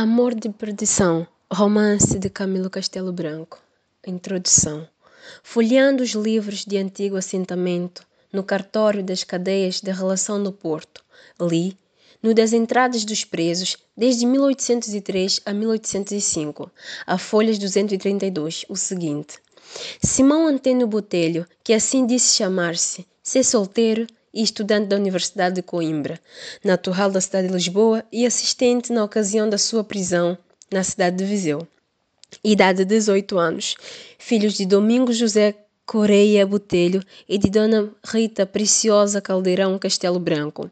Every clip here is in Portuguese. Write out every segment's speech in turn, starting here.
Amor de Perdição, romance de Camilo Castelo Branco. Introdução. Folheando os livros de antigo assentamento, no cartório das cadeias de relação no Porto, li, no das entradas dos presos, desde 1803 a 1805, a folhas 232, o seguinte. Simão Antônio Botelho, que assim disse chamar-se, ser solteiro, e estudante da Universidade de Coimbra, natural da cidade de Lisboa e assistente na ocasião da sua prisão na cidade de Viseu. Idade 18 anos. Filhos de Domingos José Correia Botelho e de Dona Rita Preciosa Caldeirão Castelo Branco.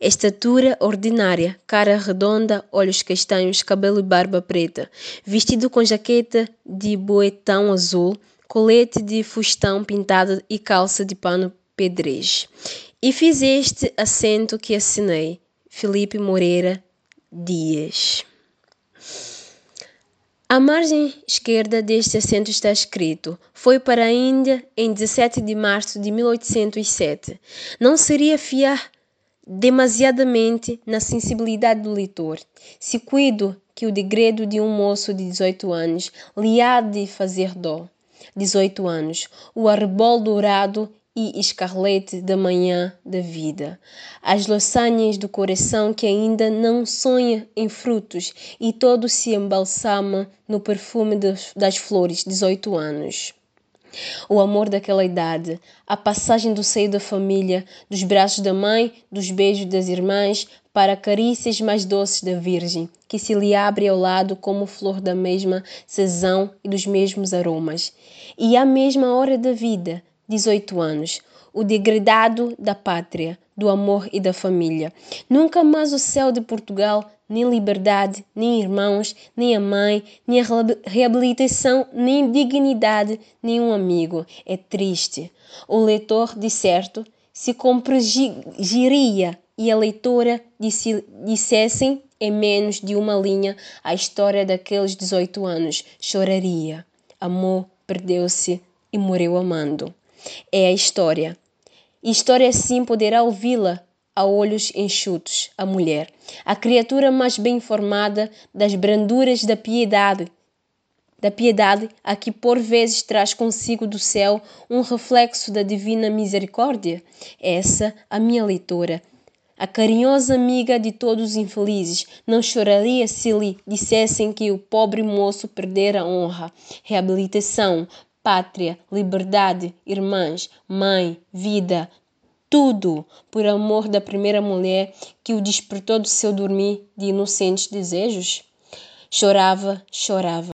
Estatura ordinária, cara redonda, olhos castanhos, cabelo e barba preta. Vestido com jaqueta de boetão azul, colete de fustão pintado e calça de pano pedrez. E fiz este acento que assinei. Felipe Moreira Dias. A margem esquerda deste assento está escrito: Foi para a Índia em 17 de março de 1807. Não seria fiar demasiadamente na sensibilidade do leitor, se cuido que o degredo de um moço de 18 anos lhe há de fazer dó. 18 anos, o arrebol dourado e escarlate da manhã da vida, as laçanhas do coração que ainda não sonha em frutos e todo se embalsama no perfume das flores, 18 anos. O amor daquela idade, a passagem do seio da família, dos braços da mãe, dos beijos das irmãs, para carícias mais doces da Virgem, que se lhe abre ao lado como flor da mesma sazão e dos mesmos aromas. E à mesma hora da vida, 18 anos, o degradado da pátria, do amor e da família. Nunca mais o céu de Portugal, nem liberdade, nem irmãos, nem a mãe, nem a reabilitação, nem dignidade, nem um amigo. É triste. O leitor, de certo, se compreenderia e a leitora disse, dissessem em menos de uma linha a história daqueles 18 anos. Choraria. Amou, perdeu-se e morreu amando é a história. História assim poderá ouvi-la a olhos enxutos, a mulher, a criatura mais bem formada das branduras da piedade, da piedade a que por vezes traz consigo do céu um reflexo da divina misericórdia. Essa, a minha leitora, a carinhosa amiga de todos os infelizes, não choraria se lhe dissessem que o pobre moço perdera honra, reabilitação, pátria, liberdade, irmãs, mãe, vida, tudo por amor da primeira mulher que o despertou do seu dormir de inocentes desejos? Chorava, chorava.